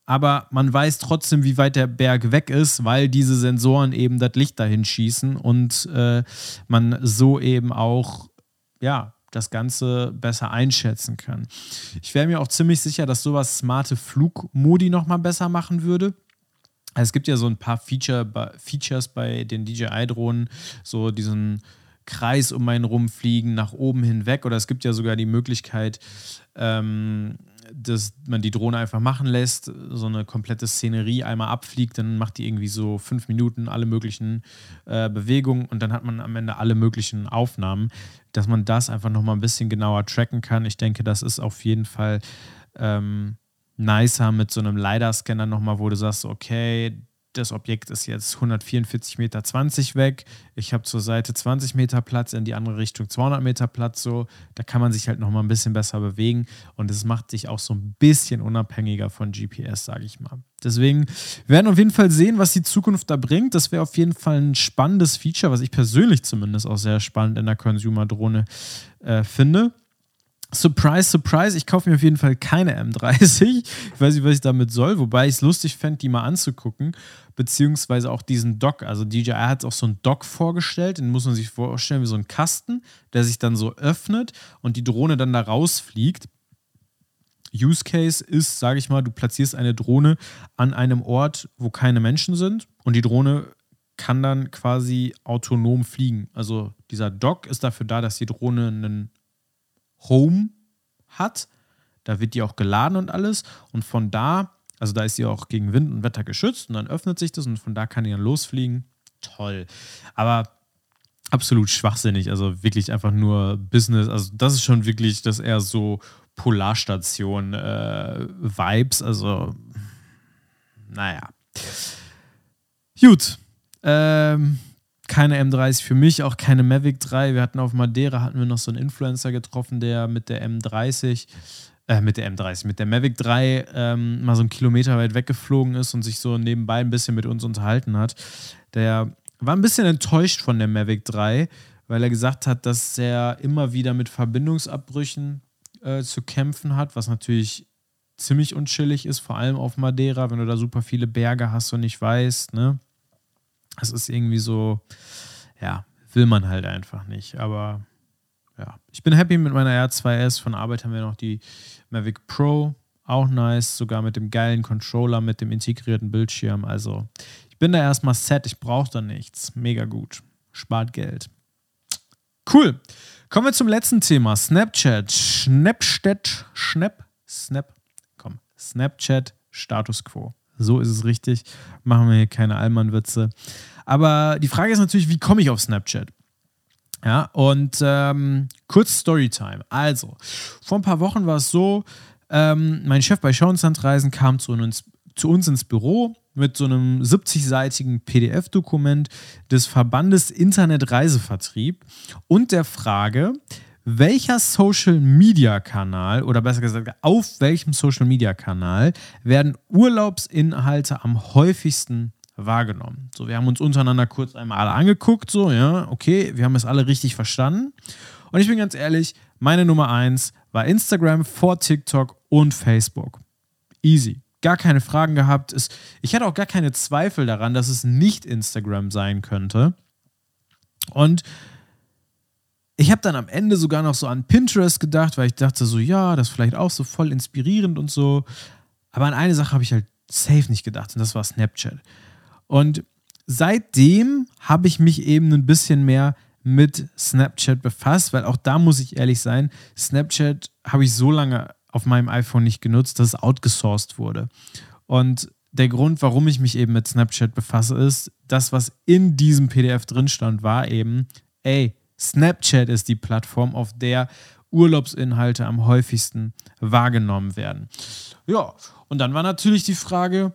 aber man weiß trotzdem, wie weit der Berg weg ist, weil diese Sensoren eben das Licht dahin schießen und äh, man so eben auch, ja, das Ganze besser einschätzen kann. Ich wäre mir auch ziemlich sicher, dass sowas smarte Flugmodi nochmal besser machen würde. Es gibt ja so ein paar Feature, Features bei den DJI-Drohnen, so diesen Kreis um einen rumfliegen, nach oben hinweg. Oder es gibt ja sogar die Möglichkeit, ähm, dass man die Drohne einfach machen lässt, so eine komplette Szenerie einmal abfliegt, dann macht die irgendwie so fünf Minuten alle möglichen äh, Bewegungen und dann hat man am Ende alle möglichen Aufnahmen, dass man das einfach nochmal ein bisschen genauer tracken kann. Ich denke, das ist auf jeden Fall ähm, nicer mit so einem LiDAR-Scanner nochmal, wo du sagst, okay, das Objekt ist jetzt 144 Meter 20 weg. Ich habe zur Seite 20 Meter Platz, in die andere Richtung 200 Meter Platz. So, da kann man sich halt noch mal ein bisschen besser bewegen und es macht dich auch so ein bisschen unabhängiger von GPS, sage ich mal. Deswegen werden wir auf jeden Fall sehen, was die Zukunft da bringt. Das wäre auf jeden Fall ein spannendes Feature, was ich persönlich zumindest auch sehr spannend in der Consumer-Drohne äh, finde. Surprise, surprise, ich kaufe mir auf jeden Fall keine M30. Ich weiß nicht, was ich damit soll, wobei ich es lustig fände, die mal anzugucken, beziehungsweise auch diesen Dock. Also DJI hat auch so einen Dock vorgestellt, den muss man sich vorstellen wie so ein Kasten, der sich dann so öffnet und die Drohne dann da rausfliegt. Use Case ist, sage ich mal, du platzierst eine Drohne an einem Ort, wo keine Menschen sind und die Drohne kann dann quasi autonom fliegen. Also dieser Dock ist dafür da, dass die Drohne einen Home hat. Da wird die auch geladen und alles. Und von da, also da ist sie auch gegen Wind und Wetter geschützt und dann öffnet sich das und von da kann die dann losfliegen. Toll. Aber absolut schwachsinnig. Also wirklich einfach nur Business. Also das ist schon wirklich das eher so Polarstation-Vibes. Äh, also, naja. Gut. Ähm, keine M30 für mich, auch keine Mavic 3. Wir hatten auf Madeira hatten wir noch so einen Influencer getroffen, der mit der M30, äh, mit der M30, mit der Mavic 3 ähm, mal so einen Kilometer weit weggeflogen ist und sich so nebenbei ein bisschen mit uns unterhalten hat. Der war ein bisschen enttäuscht von der Mavic 3, weil er gesagt hat, dass er immer wieder mit Verbindungsabbrüchen äh, zu kämpfen hat, was natürlich ziemlich unschillig ist, vor allem auf Madeira, wenn du da super viele Berge hast und nicht weißt, ne? Es ist irgendwie so, ja, will man halt einfach nicht. Aber ja, ich bin happy mit meiner R2S. Von Arbeit haben wir noch die Mavic Pro, auch nice, sogar mit dem geilen Controller, mit dem integrierten Bildschirm. Also ich bin da erstmal set, ich brauche da nichts. Mega gut. Spart Geld. Cool. Kommen wir zum letzten Thema. Snapchat. Snapchat. Snap. Snap. Komm. Snapchat Status Quo. So ist es richtig. Machen wir hier keine Allmann-Witze. Aber die Frage ist natürlich, wie komme ich auf Snapchat? Ja, und ähm, kurz Storytime. Also, vor ein paar Wochen war es so, ähm, mein Chef bei Schauenslandreisen kam zu uns, zu uns ins Büro mit so einem 70-seitigen PDF-Dokument des Verbandes Internet Reisevertrieb und der Frage, welcher Social Media Kanal oder besser gesagt, auf welchem Social Media Kanal werden Urlaubsinhalte am häufigsten wahrgenommen? So, wir haben uns untereinander kurz einmal alle angeguckt, so, ja, okay, wir haben es alle richtig verstanden. Und ich bin ganz ehrlich, meine Nummer eins war Instagram vor TikTok und Facebook. Easy. Gar keine Fragen gehabt. Ich hatte auch gar keine Zweifel daran, dass es nicht Instagram sein könnte. Und ich habe dann am Ende sogar noch so an Pinterest gedacht, weil ich dachte so, ja, das ist vielleicht auch so voll inspirierend und so. Aber an eine Sache habe ich halt safe nicht gedacht und das war Snapchat. Und seitdem habe ich mich eben ein bisschen mehr mit Snapchat befasst, weil auch da muss ich ehrlich sein, Snapchat habe ich so lange auf meinem iPhone nicht genutzt, dass es outgesourced wurde. Und der Grund, warum ich mich eben mit Snapchat befasse, ist, das, was in diesem PDF drin stand, war eben, ey, Snapchat ist die Plattform, auf der Urlaubsinhalte am häufigsten wahrgenommen werden. Ja, und dann war natürlich die Frage,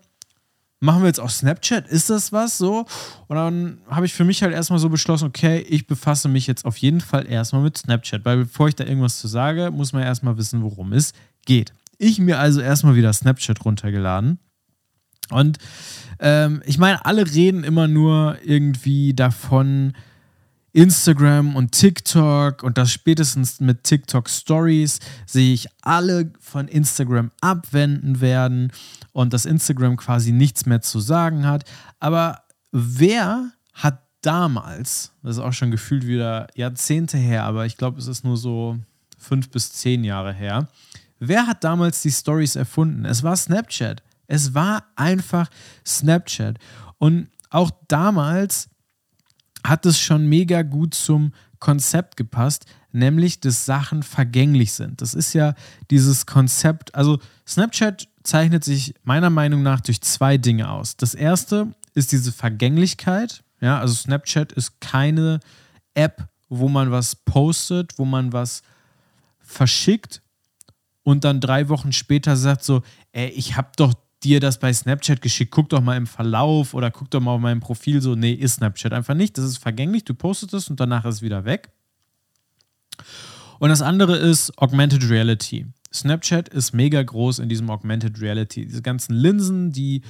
machen wir jetzt auch Snapchat? Ist das was so? Und dann habe ich für mich halt erstmal so beschlossen, okay, ich befasse mich jetzt auf jeden Fall erstmal mit Snapchat, weil bevor ich da irgendwas zu sage, muss man erstmal wissen, worum es geht. Ich mir also erstmal wieder Snapchat runtergeladen. Und ähm, ich meine, alle reden immer nur irgendwie davon, Instagram und TikTok und das spätestens mit TikTok Stories sehe ich alle von Instagram abwenden werden und dass Instagram quasi nichts mehr zu sagen hat. Aber wer hat damals, das ist auch schon gefühlt wieder Jahrzehnte her, aber ich glaube, es ist nur so fünf bis zehn Jahre her, wer hat damals die Stories erfunden? Es war Snapchat. Es war einfach Snapchat. Und auch damals hat es schon mega gut zum Konzept gepasst, nämlich dass Sachen vergänglich sind. Das ist ja dieses Konzept, also Snapchat zeichnet sich meiner Meinung nach durch zwei Dinge aus. Das erste ist diese Vergänglichkeit. Ja, also Snapchat ist keine App, wo man was postet, wo man was verschickt und dann drei Wochen später sagt so, ey, ich habe doch dir das bei Snapchat geschickt, guck doch mal im Verlauf oder guck doch mal auf meinem Profil so, nee, ist Snapchat einfach nicht. Das ist vergänglich, du postest es und danach ist es wieder weg. Und das andere ist Augmented Reality. Snapchat ist mega groß in diesem Augmented Reality. Diese ganzen Linsen, die,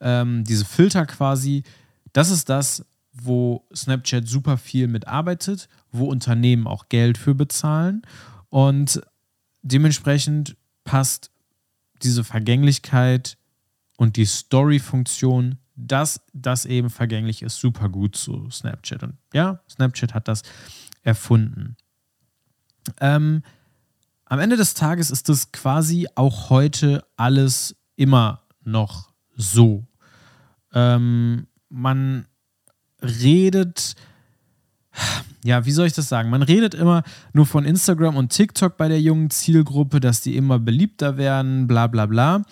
ähm, diese Filter quasi, das ist das, wo Snapchat super viel mitarbeitet, wo Unternehmen auch Geld für bezahlen. Und dementsprechend passt diese Vergänglichkeit und die Story-Funktion, dass das eben vergänglich ist, super gut zu Snapchat. Und ja, Snapchat hat das erfunden. Ähm, am Ende des Tages ist das quasi auch heute alles immer noch so. Ähm, man redet, ja, wie soll ich das sagen? Man redet immer nur von Instagram und TikTok bei der jungen Zielgruppe, dass die immer beliebter werden, bla bla bla.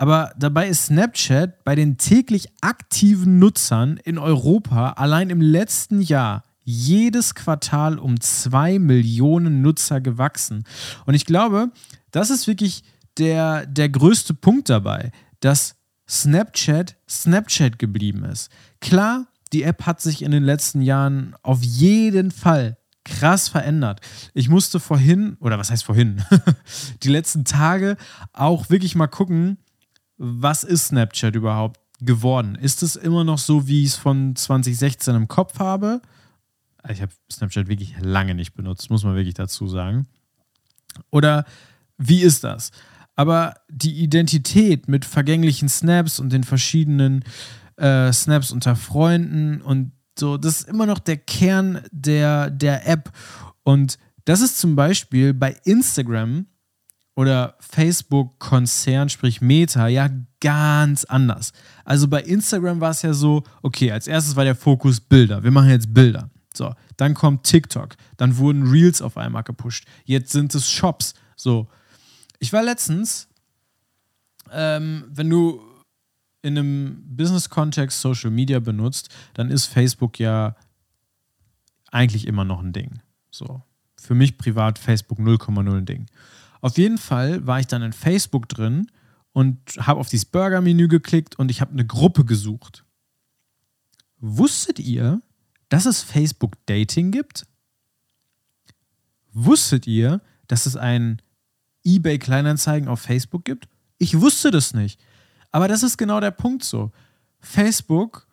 Aber dabei ist Snapchat bei den täglich aktiven Nutzern in Europa allein im letzten Jahr jedes Quartal um zwei Millionen Nutzer gewachsen. Und ich glaube, das ist wirklich der, der größte Punkt dabei, dass Snapchat Snapchat geblieben ist. Klar, die App hat sich in den letzten Jahren auf jeden Fall krass verändert. Ich musste vorhin, oder was heißt vorhin, die letzten Tage auch wirklich mal gucken, was ist Snapchat überhaupt geworden? Ist es immer noch so, wie ich es von 2016 im Kopf habe? Ich habe Snapchat wirklich lange nicht benutzt, muss man wirklich dazu sagen. Oder wie ist das? Aber die Identität mit vergänglichen Snaps und den verschiedenen äh, Snaps unter Freunden und so, das ist immer noch der Kern der, der App. Und das ist zum Beispiel bei Instagram oder Facebook-Konzern, sprich Meta, ja ganz anders. Also bei Instagram war es ja so, okay, als erstes war der Fokus Bilder. Wir machen jetzt Bilder. So, dann kommt TikTok, dann wurden Reels auf einmal gepusht. Jetzt sind es Shops. So, ich war letztens, ähm, wenn du in einem Business-Kontext Social Media benutzt, dann ist Facebook ja eigentlich immer noch ein Ding. So, für mich privat Facebook 0,0 ein Ding. Auf jeden Fall war ich dann in Facebook drin und habe auf dieses Burger-Menü geklickt und ich habe eine Gruppe gesucht. Wusstet ihr, dass es Facebook Dating gibt? Wusstet ihr, dass es ein eBay Kleinanzeigen auf Facebook gibt? Ich wusste das nicht. Aber das ist genau der Punkt so. Facebook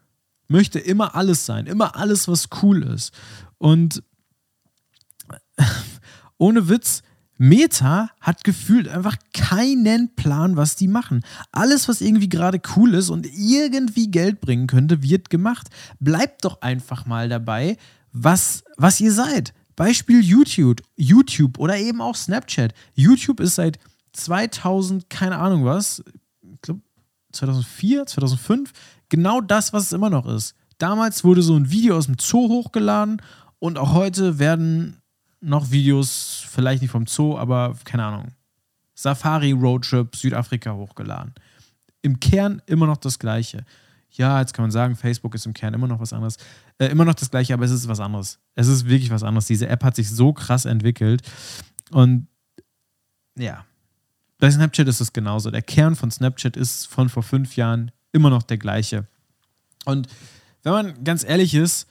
möchte immer alles sein, immer alles, was cool ist. Und ohne Witz, Meta hat gefühlt einfach keinen Plan, was die machen. Alles, was irgendwie gerade cool ist und irgendwie Geld bringen könnte, wird gemacht. Bleibt doch einfach mal dabei, was, was ihr seid. Beispiel YouTube, YouTube oder eben auch Snapchat. YouTube ist seit 2000, keine Ahnung was, ich glaube 2004, 2005, genau das, was es immer noch ist. Damals wurde so ein Video aus dem Zoo hochgeladen und auch heute werden noch Videos, vielleicht nicht vom Zoo, aber keine Ahnung, Safari Roadtrip Südafrika hochgeladen. im Kern immer noch das Gleiche. Ja, jetzt kann man sagen, Facebook ist im Kern immer noch was anderes. Äh, immer noch das Gleiche, aber es ist was anderes. Es ist wirklich was anderes. Diese App hat sich so krass entwickelt. Und ja, bei Snapchat ist es genauso. Der Kern von Snapchat ist von vor fünf Jahren immer noch der gleiche. Und wenn man ganz ehrlich ist,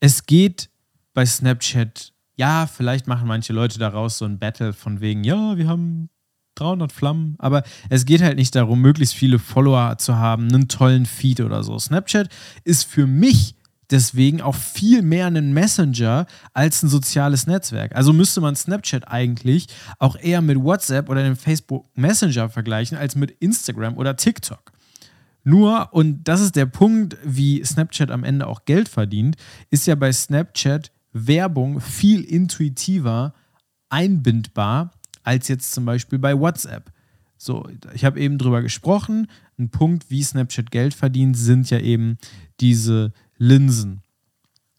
es geht bei Snapchat, ja, vielleicht machen manche Leute daraus so ein Battle von wegen, ja, wir haben 300 Flammen, aber es geht halt nicht darum, möglichst viele Follower zu haben, einen tollen Feed oder so. Snapchat ist für mich deswegen auch viel mehr ein Messenger als ein soziales Netzwerk. Also müsste man Snapchat eigentlich auch eher mit WhatsApp oder dem Facebook Messenger vergleichen als mit Instagram oder TikTok. Nur, und das ist der Punkt, wie Snapchat am Ende auch Geld verdient, ist ja bei Snapchat Werbung viel intuitiver einbindbar als jetzt zum Beispiel bei WhatsApp. So, ich habe eben drüber gesprochen. Ein Punkt, wie Snapchat Geld verdient, sind ja eben diese Linsen.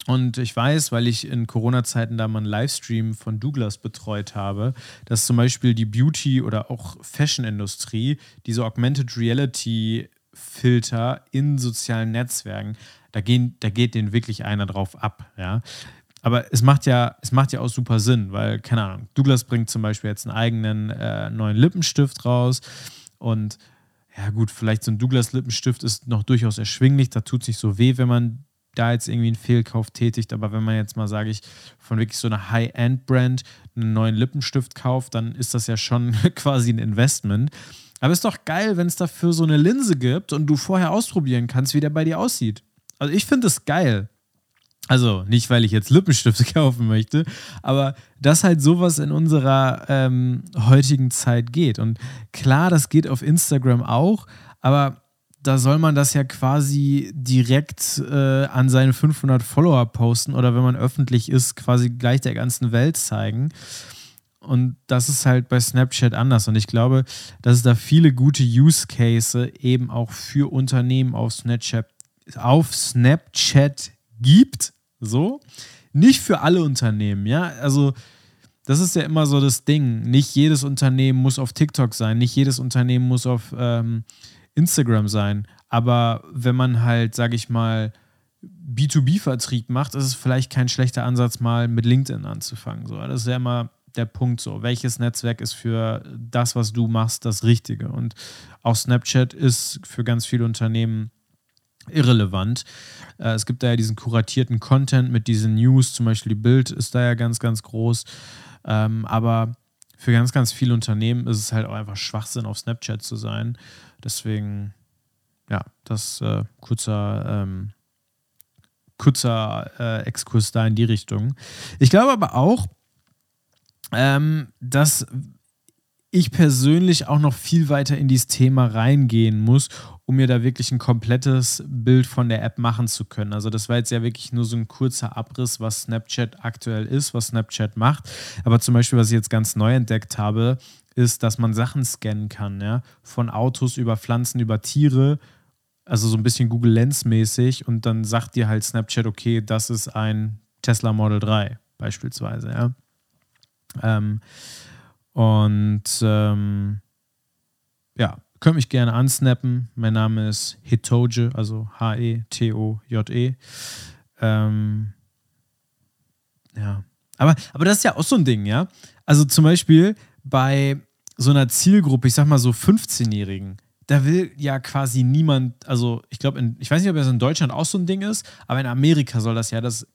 Und ich weiß, weil ich in Corona-Zeiten da mal einen Livestream von Douglas betreut habe, dass zum Beispiel die Beauty- oder auch Fashion-Industrie diese Augmented Reality-Filter in sozialen Netzwerken, da, gehen, da geht denen wirklich einer drauf ab. Ja? Aber es macht ja, es macht ja auch super Sinn, weil, keine Ahnung, Douglas bringt zum Beispiel jetzt einen eigenen äh, neuen Lippenstift raus und ja gut, vielleicht so ein Douglas-Lippenstift ist noch durchaus erschwinglich, da tut sich so weh, wenn man da jetzt irgendwie einen Fehlkauf tätigt, aber wenn man jetzt mal, sage ich, von wirklich so einer High-End-Brand einen neuen Lippenstift kauft, dann ist das ja schon quasi ein Investment. Aber ist doch geil, wenn es dafür so eine Linse gibt und du vorher ausprobieren kannst, wie der bei dir aussieht. Also ich finde es geil. Also nicht, weil ich jetzt Lippenstifte kaufen möchte, aber dass halt sowas in unserer ähm, heutigen Zeit geht. Und klar, das geht auf Instagram auch, aber da soll man das ja quasi direkt äh, an seine 500 Follower posten oder wenn man öffentlich ist, quasi gleich der ganzen Welt zeigen. Und das ist halt bei Snapchat anders. Und ich glaube, dass es da viele gute Use Cases eben auch für Unternehmen auf Snapchat, auf Snapchat gibt. So. Nicht für alle Unternehmen, ja. Also, das ist ja immer so das Ding. Nicht jedes Unternehmen muss auf TikTok sein, nicht jedes Unternehmen muss auf ähm, Instagram sein. Aber wenn man halt, sag ich mal, B2B-Vertrieb macht, ist es vielleicht kein schlechter Ansatz, mal mit LinkedIn anzufangen. So, das ist ja immer der Punkt so. Welches Netzwerk ist für das, was du machst, das Richtige? Und auch Snapchat ist für ganz viele Unternehmen irrelevant. Äh, es gibt da ja diesen kuratierten Content mit diesen News, zum Beispiel die Bild ist da ja ganz, ganz groß. Ähm, aber für ganz, ganz viele Unternehmen ist es halt auch einfach Schwachsinn, auf Snapchat zu sein. Deswegen, ja, das äh, kurzer, ähm, kurzer äh, Exkurs da in die Richtung. Ich glaube aber auch, ähm, dass ich persönlich auch noch viel weiter in dieses Thema reingehen muss, um mir da wirklich ein komplettes Bild von der App machen zu können. Also das war jetzt ja wirklich nur so ein kurzer Abriss, was Snapchat aktuell ist, was Snapchat macht. Aber zum Beispiel, was ich jetzt ganz neu entdeckt habe, ist, dass man Sachen scannen kann, ja, von Autos über Pflanzen, über Tiere, also so ein bisschen Google Lens mäßig und dann sagt dir halt Snapchat, okay, das ist ein Tesla Model 3 beispielsweise, ja. Ähm, und ähm, ja, könnt mich gerne ansnappen. Mein Name ist Hitoje, also H-E-T-O-J-E. -E. Ähm, ja. Aber, aber das ist ja auch so ein Ding, ja. Also zum Beispiel bei so einer Zielgruppe, ich sag mal so 15-Jährigen, da will ja quasi niemand, also ich glaube, ich weiß nicht, ob das in Deutschland auch so ein Ding ist, aber in Amerika soll das ja das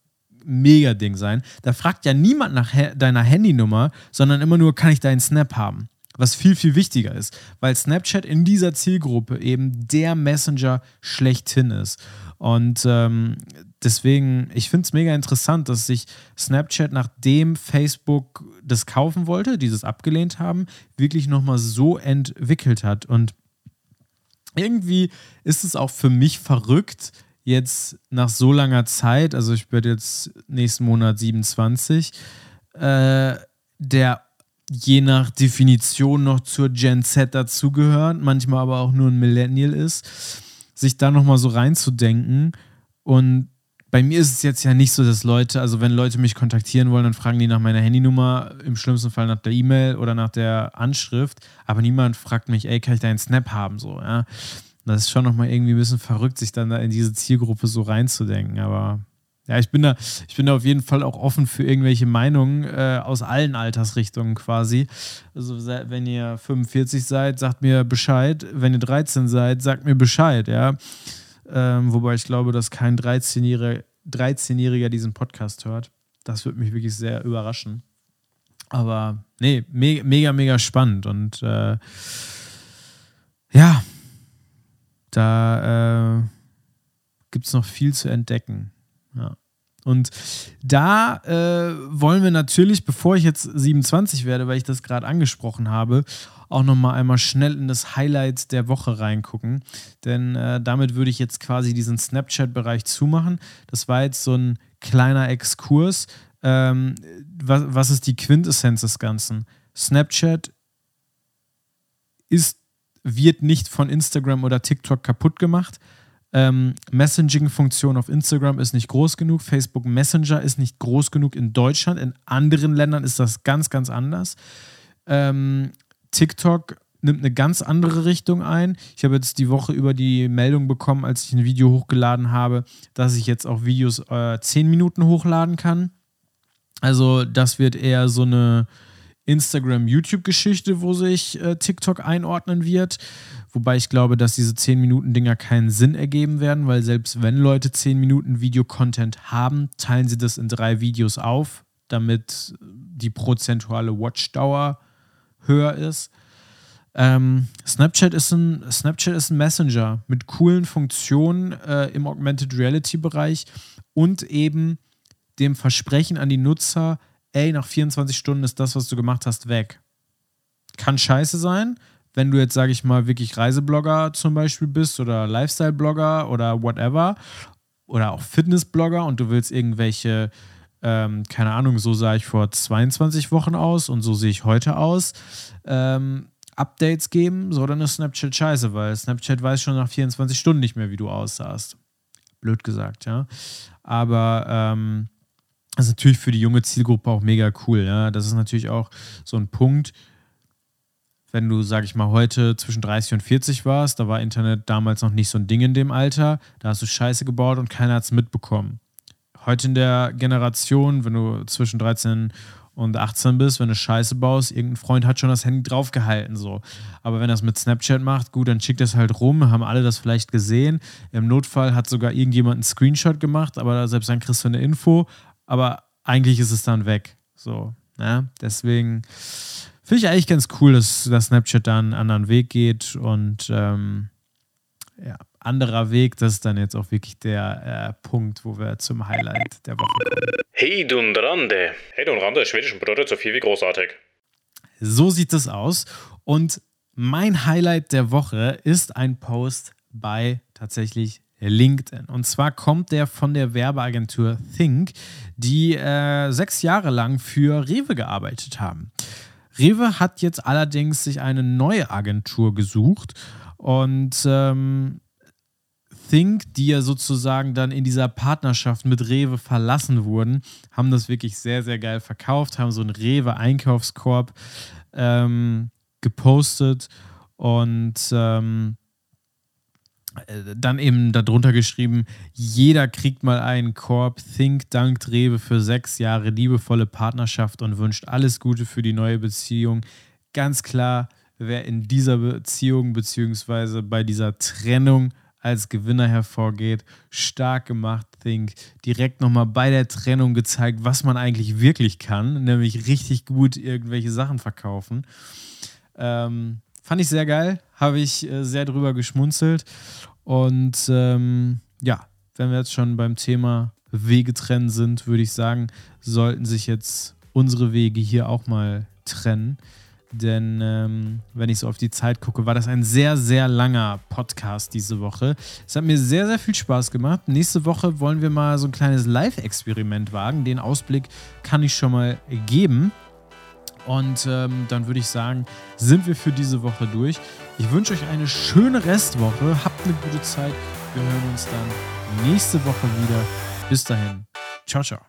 Mega-Ding sein. Da fragt ja niemand nach deiner Handynummer, sondern immer nur, kann ich deinen Snap haben? Was viel, viel wichtiger ist, weil Snapchat in dieser Zielgruppe eben der Messenger schlechthin ist. Und ähm, deswegen, ich finde es mega interessant, dass sich Snapchat, nachdem Facebook das kaufen wollte, dieses abgelehnt haben, wirklich nochmal so entwickelt hat. Und irgendwie ist es auch für mich verrückt, jetzt nach so langer Zeit, also ich werde jetzt nächsten Monat 27, äh, der je nach Definition noch zur Gen Z dazugehört, manchmal aber auch nur ein Millennial ist, sich da nochmal so reinzudenken und bei mir ist es jetzt ja nicht so, dass Leute, also wenn Leute mich kontaktieren wollen, dann fragen die nach meiner Handynummer, im schlimmsten Fall nach der E-Mail oder nach der Anschrift, aber niemand fragt mich, ey, kann ich deinen Snap haben, so, ja. Das ist schon nochmal irgendwie ein bisschen verrückt, sich dann da in diese Zielgruppe so reinzudenken, aber ja, ich bin da, ich bin da auf jeden Fall auch offen für irgendwelche Meinungen äh, aus allen Altersrichtungen quasi. Also wenn ihr 45 seid, sagt mir Bescheid. Wenn ihr 13 seid, sagt mir Bescheid, ja. Ähm, wobei ich glaube, dass kein 13-Jähriger 13 diesen Podcast hört. Das würde mich wirklich sehr überraschen. Aber nee, me mega, mega spannend. Und äh, ja, da äh, gibt es noch viel zu entdecken. Ja. Und da äh, wollen wir natürlich, bevor ich jetzt 27 werde, weil ich das gerade angesprochen habe, auch nochmal einmal schnell in das Highlight der Woche reingucken. Denn äh, damit würde ich jetzt quasi diesen Snapchat-Bereich zumachen. Das war jetzt so ein kleiner Exkurs. Ähm, was, was ist die Quintessenz des Ganzen? Snapchat ist, wird nicht von Instagram oder TikTok kaputt gemacht ähm, Messaging-Funktion auf Instagram ist nicht groß genug. Facebook Messenger ist nicht groß genug in Deutschland. In anderen Ländern ist das ganz, ganz anders. Ähm, TikTok nimmt eine ganz andere Richtung ein. Ich habe jetzt die Woche über die Meldung bekommen, als ich ein Video hochgeladen habe, dass ich jetzt auch Videos äh, 10 Minuten hochladen kann. Also das wird eher so eine Instagram-YouTube-Geschichte, wo sich äh, TikTok einordnen wird. Wobei ich glaube, dass diese 10-Minuten-Dinger keinen Sinn ergeben werden, weil selbst wenn Leute 10 Minuten Video-Content haben, teilen sie das in drei Videos auf, damit die prozentuale Watchdauer höher ist. Ähm, Snapchat, ist ein, Snapchat ist ein Messenger mit coolen Funktionen äh, im Augmented Reality-Bereich und eben dem Versprechen an die Nutzer, ey, nach 24 Stunden ist das, was du gemacht hast, weg. Kann scheiße sein, wenn du jetzt, sage ich mal, wirklich Reiseblogger zum Beispiel bist oder Lifestyle-Blogger oder whatever oder auch Fitness-Blogger und du willst irgendwelche, ähm, keine Ahnung, so sah ich vor 22 Wochen aus und so sehe ich heute aus, ähm, Updates geben, so dann ist Snapchat scheiße, weil Snapchat weiß schon nach 24 Stunden nicht mehr, wie du aussahst. Blöd gesagt, ja. Aber ähm, das ist natürlich für die junge Zielgruppe auch mega cool. Ja? Das ist natürlich auch so ein Punkt, wenn du, sag ich mal, heute zwischen 30 und 40 warst, da war Internet damals noch nicht so ein Ding in dem Alter, da hast du Scheiße gebaut und keiner hat es mitbekommen. Heute in der Generation, wenn du zwischen 13 und 18 bist, wenn du Scheiße baust, irgendein Freund hat schon das Handy draufgehalten, so. Aber wenn er es mit Snapchat macht, gut, dann schickt das halt rum, haben alle das vielleicht gesehen. Im Notfall hat sogar irgendjemand einen Screenshot gemacht, aber selbst dann kriegst du eine Info, aber eigentlich ist es dann weg. So, ne? Deswegen finde ich eigentlich ganz cool, dass, dass Snapchat da einen anderen Weg geht und ähm, ja, anderer Weg, das ist dann jetzt auch wirklich der äh, Punkt, wo wir zum Highlight der Woche kommen. Hey Dunrande. Hey Dunrande, schwedischen bedeutet so viel wie großartig. So sieht es aus. Und mein Highlight der Woche ist ein Post bei tatsächlich LinkedIn. Und zwar kommt der von der Werbeagentur Think, die äh, sechs Jahre lang für Rewe gearbeitet haben. Rewe hat jetzt allerdings sich eine neue Agentur gesucht und ähm, Think, die ja sozusagen dann in dieser Partnerschaft mit Rewe verlassen wurden, haben das wirklich sehr, sehr geil verkauft, haben so einen Rewe-Einkaufskorb ähm, gepostet und ähm, äh, dann eben darunter geschrieben, jeder kriegt mal einen Korb. Think dankt Rewe für sechs Jahre liebevolle Partnerschaft und wünscht alles Gute für die neue Beziehung. Ganz klar, wer in dieser Beziehung bzw. bei dieser Trennung als Gewinner hervorgeht, stark gemacht, Think. Direkt nochmal bei der Trennung gezeigt, was man eigentlich wirklich kann, nämlich richtig gut irgendwelche Sachen verkaufen. Ähm, Fand ich sehr geil, habe ich äh, sehr drüber geschmunzelt. Und ähm, ja, wenn wir jetzt schon beim Thema Wege trennen sind, würde ich sagen, sollten sich jetzt unsere Wege hier auch mal trennen. Denn ähm, wenn ich so auf die Zeit gucke, war das ein sehr, sehr langer Podcast diese Woche. Es hat mir sehr, sehr viel Spaß gemacht. Nächste Woche wollen wir mal so ein kleines Live-Experiment wagen. Den Ausblick kann ich schon mal geben. Und ähm, dann würde ich sagen, sind wir für diese Woche durch. Ich wünsche euch eine schöne Restwoche. Habt eine gute Zeit. Wir hören uns dann nächste Woche wieder. Bis dahin. Ciao, ciao.